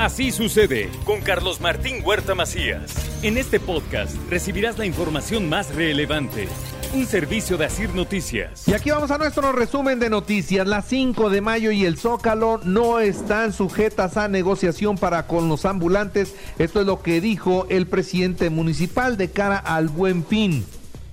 Así sucede con Carlos Martín Huerta Macías. En este podcast recibirás la información más relevante. Un servicio de Asir Noticias. Y aquí vamos a nuestro resumen de noticias. Las 5 de mayo y el Zócalo no están sujetas a negociación para con los ambulantes. Esto es lo que dijo el presidente municipal de cara al buen fin.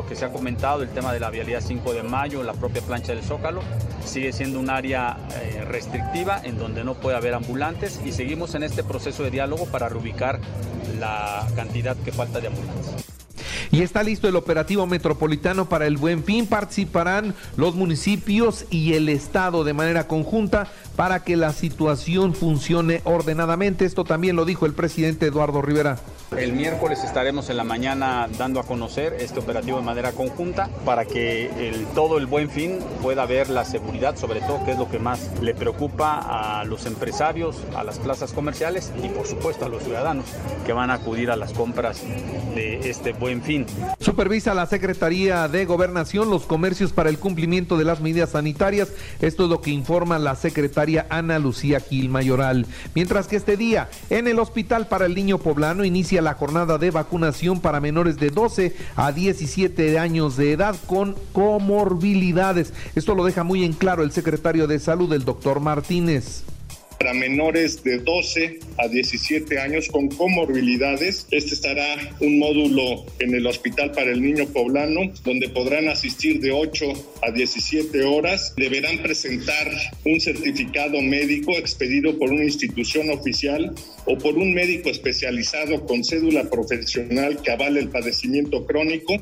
Lo que se ha comentado, el tema de la vialidad 5 de mayo, la propia plancha del Zócalo, sigue siendo un área eh, restrictiva en donde no puede haber ambulantes y seguimos en este proceso de diálogo para reubicar la cantidad que falta de ambulantes. Y está listo el operativo metropolitano para el Buen Fin. Participarán los municipios y el Estado de manera conjunta para que la situación funcione ordenadamente. Esto también lo dijo el presidente Eduardo Rivera. El miércoles estaremos en la mañana dando a conocer este operativo de manera conjunta para que el, todo el buen fin pueda ver la seguridad, sobre todo que es lo que más le preocupa a los empresarios, a las plazas comerciales y por supuesto a los ciudadanos que van a acudir a las compras de este buen fin. Supervisa la Secretaría de Gobernación los comercios para el cumplimiento de las medidas sanitarias. Esto es lo que informa la Ana Lucía Gil Mayoral. Mientras que este día en el Hospital para el Niño Poblano inicia la jornada de vacunación para menores de 12 a 17 años de edad con comorbilidades. Esto lo deja muy en claro el secretario de Salud, el doctor Martínez para menores de 12 a 17 años con comorbilidades. Este estará un módulo en el Hospital para el Niño Poblano, donde podrán asistir de 8 a 17 horas. Deberán presentar un certificado médico expedido por una institución oficial o por un médico especializado con cédula profesional que avale el padecimiento crónico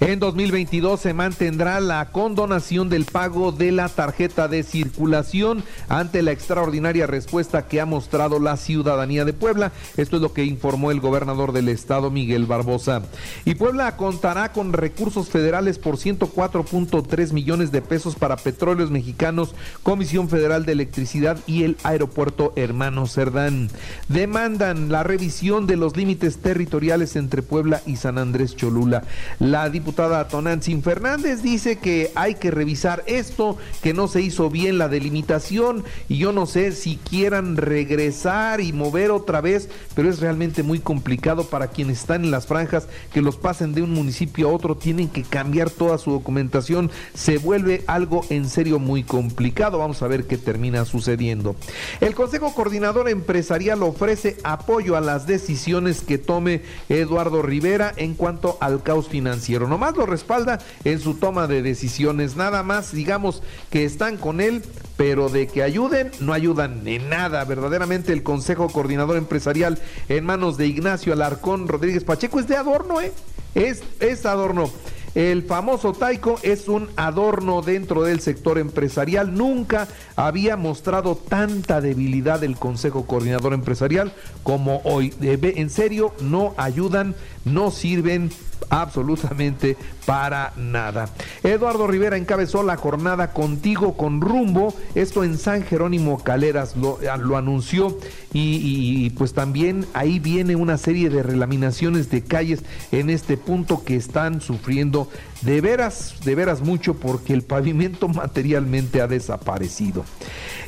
en 2022 se mantendrá la condonación del pago de la tarjeta de circulación ante la extraordinaria respuesta que ha mostrado la ciudadanía de Puebla. Esto es lo que informó el gobernador del estado, Miguel Barbosa. Y Puebla contará con recursos federales por 104.3 millones de pesos para petróleos mexicanos, Comisión Federal de Electricidad y el aeropuerto Hermano Cerdán. Demandan la revisión de los límites territoriales entre Puebla y San Andrés Cholula. La diputada Tonantzin Fernández dice que hay que revisar esto, que no se hizo bien la delimitación y yo no sé si quieran regresar y mover otra vez, pero es realmente muy complicado para quienes están en las franjas que los pasen de un municipio a otro, tienen que cambiar toda su documentación, se vuelve algo en serio muy complicado. Vamos a ver qué termina sucediendo. El Consejo Coordinador Empresarial ofrece apoyo a las decisiones que tome Eduardo Rivera en cuanto al caos financiero nomás lo respalda en su toma de decisiones, nada más digamos que están con él, pero de que ayuden, no ayudan en nada. Verdaderamente el Consejo Coordinador Empresarial en manos de Ignacio Alarcón Rodríguez Pacheco es de adorno, ¿eh? Es, es adorno. El famoso Taiko es un adorno dentro del sector empresarial. Nunca había mostrado tanta debilidad el Consejo Coordinador Empresarial como hoy. En serio, no ayudan, no sirven absolutamente para nada. Eduardo Rivera encabezó la jornada Contigo con rumbo, esto en San Jerónimo Caleras lo, lo anunció y, pues también ahí viene una serie de relaminaciones de calles en este punto que están sufriendo de veras, de veras mucho porque el pavimento materialmente ha desaparecido.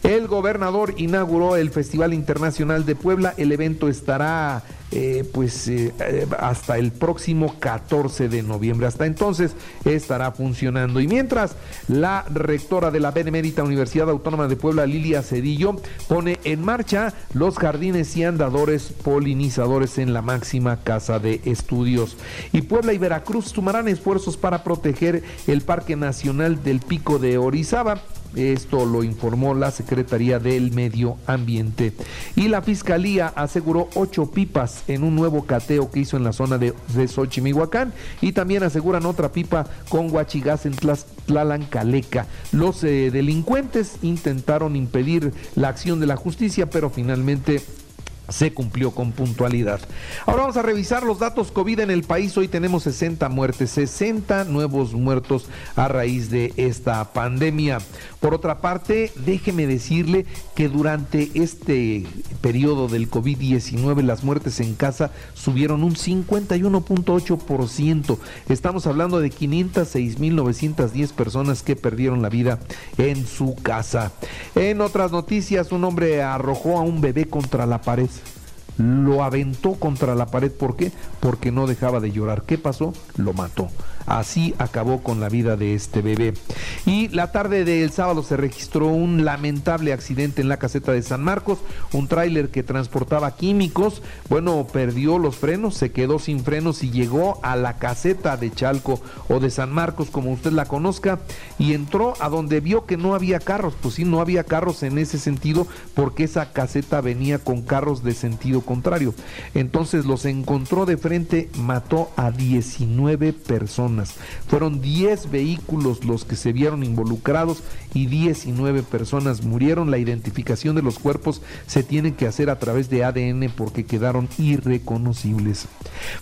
El gobernador inauguró el Festival Internacional de Puebla, el evento estará eh, pues eh, hasta el próximo 14 de noviembre. Hasta entonces estará funcionando. Y mientras la rectora de la Benemérita Universidad Autónoma de Puebla, Lilia Cedillo, pone en marcha los jardines y andadores polinizadores en la máxima casa de estudios. Y Puebla y Veracruz sumarán esfuerzos para proteger el Parque Nacional del Pico de Orizaba Esto lo informó la Secretaría del Medio Ambiente. Y la Fiscalía aseguró ocho pipas en un nuevo cateo que hizo en la zona de, de. Y también aseguran otra pipa con huachigas en Tlalancaleca. Los eh, delincuentes intentaron impedir la acción de la justicia, pero finalmente se cumplió con puntualidad. Ahora vamos a revisar los datos COVID en el país. Hoy tenemos 60 muertes, 60 nuevos muertos a raíz de esta pandemia. Por otra parte, déjeme decirle que durante este periodo del COVID-19 las muertes en casa subieron un 51.8%. Estamos hablando de 506.910 personas que perdieron la vida en su casa. En otras noticias, un hombre arrojó a un bebé contra la pared lo aventó contra la pared. ¿Por qué? Porque no dejaba de llorar. ¿Qué pasó? Lo mató. Así acabó con la vida de este bebé. Y la tarde del sábado se registró un lamentable accidente en la caseta de San Marcos. Un tráiler que transportaba químicos, bueno, perdió los frenos, se quedó sin frenos y llegó a la caseta de Chalco o de San Marcos, como usted la conozca, y entró a donde vio que no había carros. Pues sí, no había carros en ese sentido porque esa caseta venía con carros de sentido contrario. Entonces los encontró de frente, mató a 19 personas. Fueron 10 vehículos los que se vieron involucrados y 19 personas murieron. La identificación de los cuerpos se tiene que hacer a través de ADN porque quedaron irreconocibles.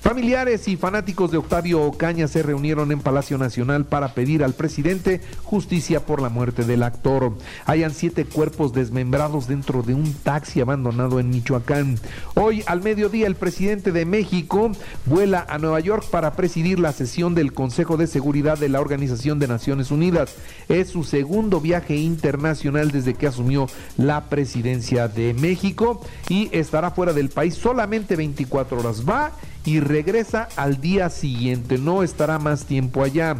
Familiares y fanáticos de Octavio Ocaña se reunieron en Palacio Nacional para pedir al presidente justicia por la muerte del actor. Hayan siete cuerpos desmembrados dentro de un taxi abandonado en Michoacán. Hoy al mediodía el presidente de México vuela a Nueva York para presidir la sesión del Consejo de Seguridad de la Organización de Naciones Unidas. Es su segundo viaje internacional desde que asumió la presidencia de México y estará fuera del país solamente 24 horas. Va y regresa al día siguiente, no estará más tiempo allá.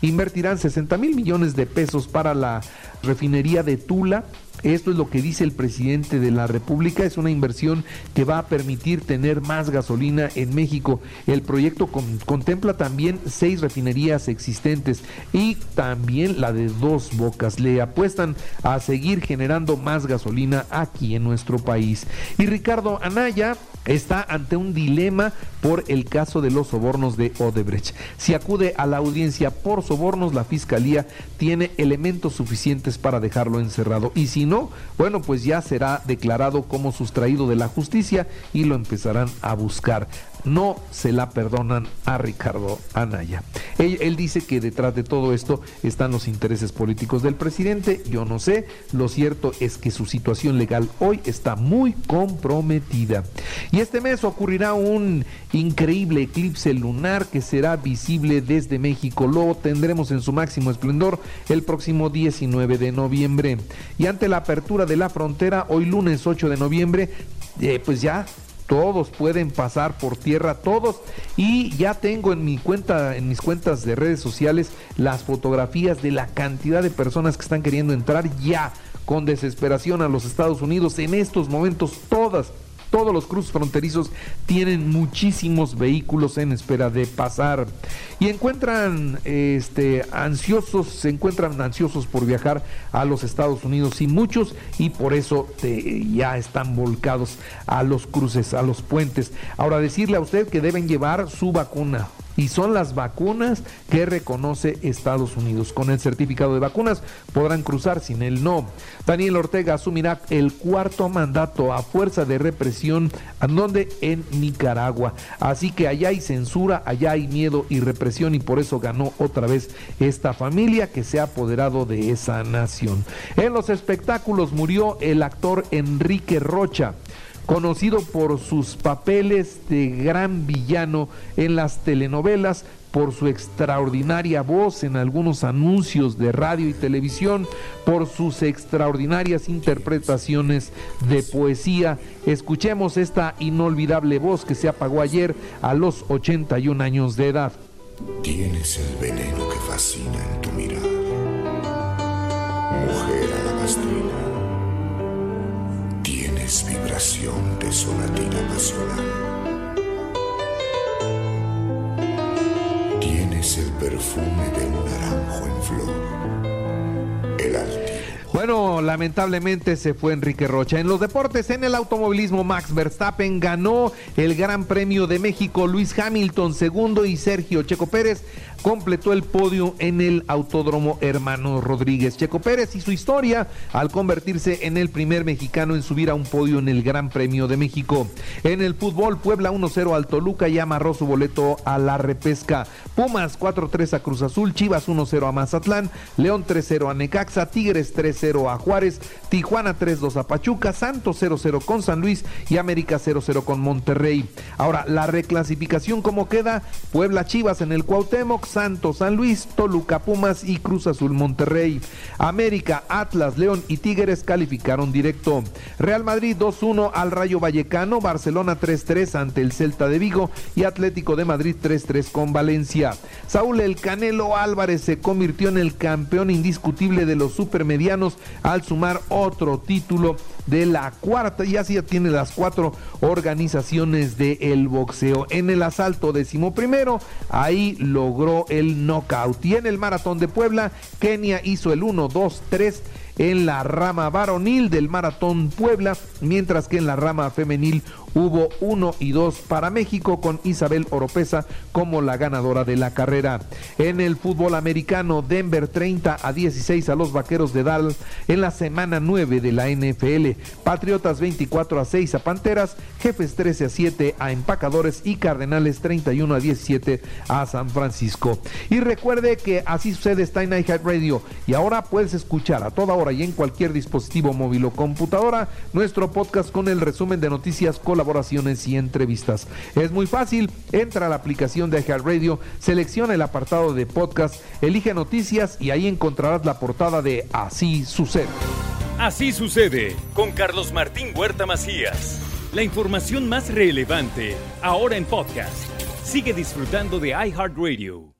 Invertirán 60 mil millones de pesos para la refinería de Tula esto es lo que dice el presidente de la República. Es una inversión que va a permitir tener más gasolina en México. El proyecto contempla también seis refinerías existentes y también la de dos bocas. Le apuestan a seguir generando más gasolina aquí en nuestro país. Y Ricardo Anaya está ante un dilema por el caso de los sobornos de Odebrecht. Si acude a la audiencia por sobornos, la fiscalía tiene elementos suficientes para dejarlo encerrado. Y si no, bueno, pues ya será declarado como sustraído de la justicia y lo empezarán a buscar no se la perdonan a Ricardo Anaya. Él, dice que detrás de todo esto están los intereses políticos del presidente, yo no sé, lo cierto es que su situación legal hoy está muy comprometida. Y este mes ocurrirá un increíble eclipse lunar que será visible desde México, lo tendremos en su máximo esplendor el próximo 19 de noviembre. Y ante la apertura de la frontera, hoy lunes 8 de noviembre, eh, pues ya todos pueden pasar por tierra, todos. Y ya tengo en mi cuenta, en mis cuentas de redes sociales, las fotografías de la cantidad de personas que están queriendo entrar ya con desesperación a los Estados Unidos. En estos momentos, todas todos los cruces fronterizos tienen muchísimos vehículos en espera de pasar y encuentran este ansiosos, se encuentran ansiosos por viajar a los Estados Unidos y muchos y por eso ya están volcados a los cruces, a los puentes. Ahora decirle a usted que deben llevar su vacuna y son las vacunas que reconoce Estados Unidos. Con el certificado de vacunas podrán cruzar, sin el no. Daniel Ortega asumirá el cuarto mandato a fuerza de represión, ¿en donde? En Nicaragua. Así que allá hay censura, allá hay miedo y represión y por eso ganó otra vez esta familia que se ha apoderado de esa nación. En los espectáculos murió el actor Enrique Rocha conocido por sus papeles de gran villano en las telenovelas, por su extraordinaria voz en algunos anuncios de radio y televisión, por sus extraordinarias interpretaciones de poesía. Escuchemos esta inolvidable voz que se apagó ayer a los 81 años de edad. Tienes el veneno que fascina en tu mirar, mujer alabastrina vibración de sonatina nacional. Tienes el perfume de un naranjo en flor, Bueno, lamentablemente se fue Enrique Rocha. En los deportes, en el automovilismo, Max Verstappen ganó el Gran Premio de México, Luis Hamilton segundo y Sergio Checo Pérez completó el podio en el Autódromo Hermano Rodríguez. Checo Pérez y su historia al convertirse en el primer mexicano en subir a un podio en el Gran Premio de México. En el fútbol, Puebla 1-0 al Toluca y amarró su boleto a la repesca. Pumas 4-3 a Cruz Azul, Chivas 1-0 a Mazatlán, León 3-0 a Necaxa, Tigres 3-0 a Juárez, Tijuana 3-2 a Pachuca, Santos 0-0 con San Luis y América 0-0 con Monterrey. Ahora, la reclasificación, ¿cómo queda? Puebla Chivas en el Cuauhtémoc, Santos, San Luis, Toluca, Pumas y Cruz Azul Monterrey. América, Atlas, León y Tigres calificaron directo. Real Madrid 2-1 al Rayo Vallecano, Barcelona 3-3 ante el Celta de Vigo y Atlético de Madrid 3-3 con Valencia. Saúl El Canelo Álvarez se convirtió en el campeón indiscutible de los supermedianos al sumar otro título de la cuarta y así ya tiene las cuatro organizaciones del boxeo. En el asalto decimoprimero, ahí logró el knockout. Y en el maratón de Puebla, Kenia hizo el 1, 2, 3 en la rama varonil del Maratón Puebla, mientras que en la rama femenil hubo uno y dos para México con Isabel Oropesa como la ganadora de la carrera. En el fútbol americano, Denver 30 a 16 a los Vaqueros de Dallas en la semana 9 de la NFL. Patriotas 24 a 6 a Panteras, Jefes 13 a 7 a Empacadores y Cardenales 31 a 17 a San Francisco. Y recuerde que así sucede está en iHeart Radio y ahora puedes escuchar a toda hora y en cualquier dispositivo móvil o computadora nuestro podcast con el resumen de noticias colaborativas y entrevistas. Es muy fácil, entra a la aplicación de Radio, selecciona el apartado de podcast, elige noticias y ahí encontrarás la portada de Así sucede. Así sucede con Carlos Martín Huerta Macías. La información más relevante ahora en podcast. Sigue disfrutando de iHeartRadio.